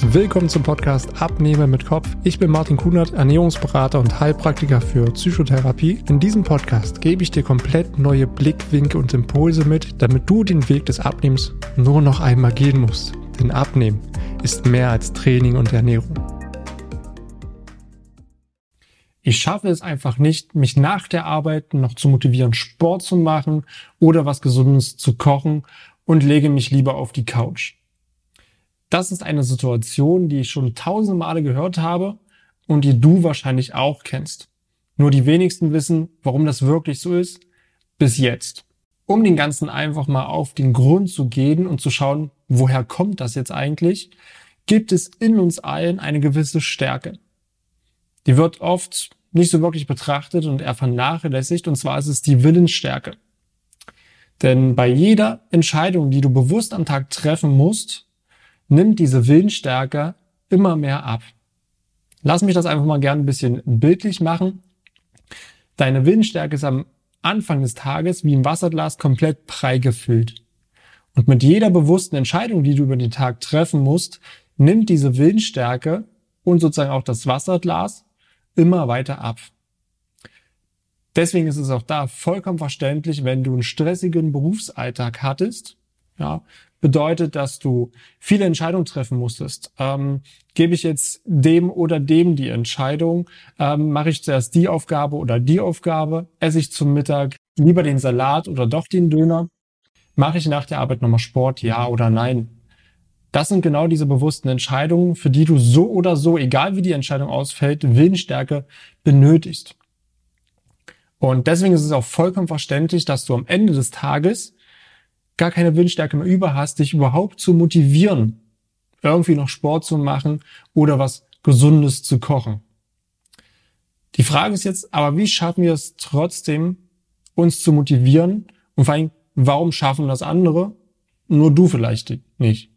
Willkommen zum Podcast Abnehmer mit Kopf. Ich bin Martin Kunert, Ernährungsberater und Heilpraktiker für Psychotherapie. In diesem Podcast gebe ich dir komplett neue Blickwinkel und Impulse mit, damit du den Weg des Abnehmens nur noch einmal gehen musst. Denn Abnehmen ist mehr als Training und Ernährung. Ich schaffe es einfach nicht, mich nach der Arbeit noch zu motivieren, Sport zu machen oder was Gesundes zu kochen und lege mich lieber auf die Couch. Das ist eine Situation, die ich schon tausende Male gehört habe und die du wahrscheinlich auch kennst. Nur die wenigsten wissen, warum das wirklich so ist, bis jetzt. Um den Ganzen einfach mal auf den Grund zu gehen und zu schauen, woher kommt das jetzt eigentlich, gibt es in uns allen eine gewisse Stärke. Die wird oft nicht so wirklich betrachtet und eher vernachlässigt, und zwar ist es die Willensstärke. Denn bei jeder Entscheidung, die du bewusst am Tag treffen musst, nimmt diese Willensstärke immer mehr ab. Lass mich das einfach mal gerne ein bisschen bildlich machen. Deine Willensstärke ist am Anfang des Tages wie ein Wasserglas komplett prall gefüllt. Und mit jeder bewussten Entscheidung, die du über den Tag treffen musst, nimmt diese Willensstärke und sozusagen auch das Wasserglas immer weiter ab. Deswegen ist es auch da vollkommen verständlich, wenn du einen stressigen Berufsalltag hattest, ja, bedeutet, dass du viele Entscheidungen treffen musstest. Ähm, gebe ich jetzt dem oder dem die Entscheidung? Ähm, mache ich zuerst die Aufgabe oder die Aufgabe? Esse ich zum Mittag lieber den Salat oder doch den Döner? Mache ich nach der Arbeit nochmal Sport? Ja oder nein? Das sind genau diese bewussten Entscheidungen, für die du so oder so, egal wie die Entscheidung ausfällt, Willensstärke benötigst. Und deswegen ist es auch vollkommen verständlich, dass du am Ende des Tages gar keine Willensstärke mehr über hast, dich überhaupt zu motivieren, irgendwie noch Sport zu machen oder was Gesundes zu kochen. Die Frage ist jetzt, aber wie schaffen wir es trotzdem, uns zu motivieren und vor allem, warum schaffen das andere? Nur du vielleicht nicht.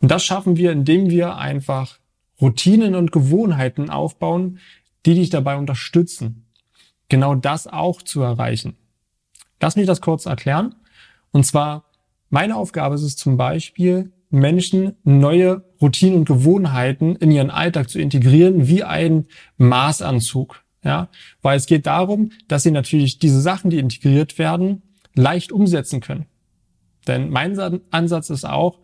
Und das schaffen wir, indem wir einfach Routinen und Gewohnheiten aufbauen, die dich dabei unterstützen, genau das auch zu erreichen. Lass mich das kurz erklären. Und zwar, meine Aufgabe ist es zum Beispiel, Menschen neue Routinen und Gewohnheiten in ihren Alltag zu integrieren, wie ein Maßanzug. Ja, weil es geht darum, dass sie natürlich diese Sachen, die integriert werden, leicht umsetzen können. Denn mein Ansatz ist auch,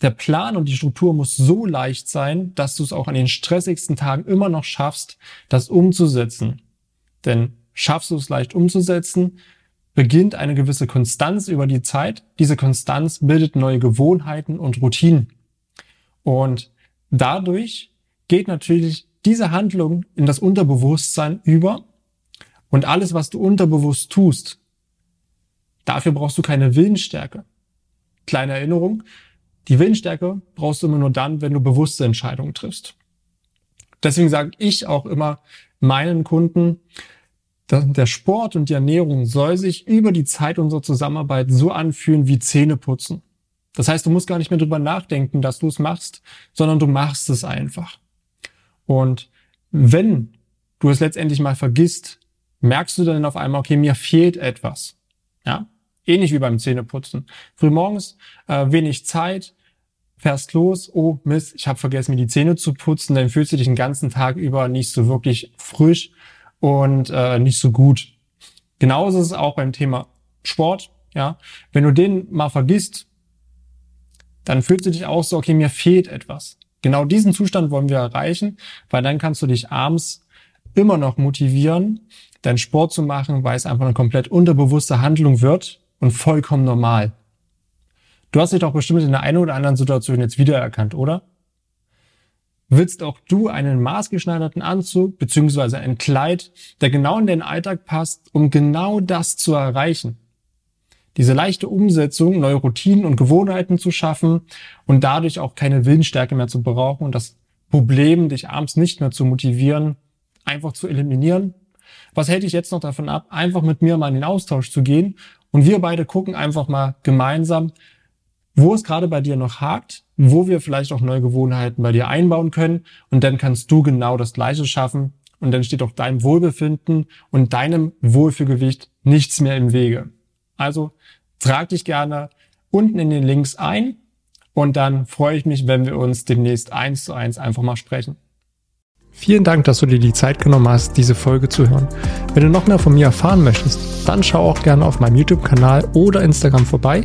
der Plan und die Struktur muss so leicht sein, dass du es auch an den stressigsten Tagen immer noch schaffst, das umzusetzen. Denn schaffst du es leicht umzusetzen, beginnt eine gewisse Konstanz über die Zeit. Diese Konstanz bildet neue Gewohnheiten und Routinen. Und dadurch geht natürlich diese Handlung in das Unterbewusstsein über und alles, was du unterbewusst tust, dafür brauchst du keine Willensstärke. Kleine Erinnerung, die Willensstärke brauchst du immer nur dann, wenn du bewusste Entscheidungen triffst. Deswegen sage ich auch immer meinen Kunden, der Sport und die Ernährung soll sich über die Zeit unserer Zusammenarbeit so anfühlen wie Zähneputzen. Das heißt, du musst gar nicht mehr drüber nachdenken, dass du es machst, sondern du machst es einfach. Und wenn du es letztendlich mal vergisst, merkst du dann auf einmal, okay, mir fehlt etwas. Ja, ähnlich wie beim Zähneputzen. Frühmorgens äh, wenig Zeit, fährst los, oh Mist, ich habe vergessen, mir die Zähne zu putzen, dann fühlst du dich den ganzen Tag über nicht so wirklich frisch und äh, nicht so gut. Genauso ist es auch beim Thema Sport. Ja, wenn du den mal vergisst, dann fühlst du dich auch so, okay, mir fehlt etwas. Genau diesen Zustand wollen wir erreichen, weil dann kannst du dich abends immer noch motivieren, deinen Sport zu machen, weil es einfach eine komplett unterbewusste Handlung wird und vollkommen normal. Du hast dich doch bestimmt in der einen oder anderen Situation jetzt wiedererkannt, oder? Willst auch du einen maßgeschneiderten Anzug beziehungsweise ein Kleid, der genau in den Alltag passt, um genau das zu erreichen. Diese leichte Umsetzung, neue Routinen und Gewohnheiten zu schaffen und dadurch auch keine Willensstärke mehr zu brauchen und das Problem, dich abends nicht mehr zu motivieren, einfach zu eliminieren. Was hält dich jetzt noch davon ab, einfach mit mir mal in den Austausch zu gehen und wir beide gucken einfach mal gemeinsam, wo es gerade bei dir noch hakt, wo wir vielleicht auch neue Gewohnheiten bei dir einbauen können und dann kannst du genau das Gleiche schaffen und dann steht auch deinem Wohlbefinden und deinem Wohlfühlgewicht nichts mehr im Wege. Also trag dich gerne unten in den Links ein Und dann freue ich mich, wenn wir uns demnächst eins zu eins einfach mal sprechen. Vielen Dank, dass du dir die Zeit genommen hast, diese Folge zu hören. Wenn du noch mehr von mir erfahren möchtest, dann schau auch gerne auf meinem YouTube-Kanal oder Instagram vorbei.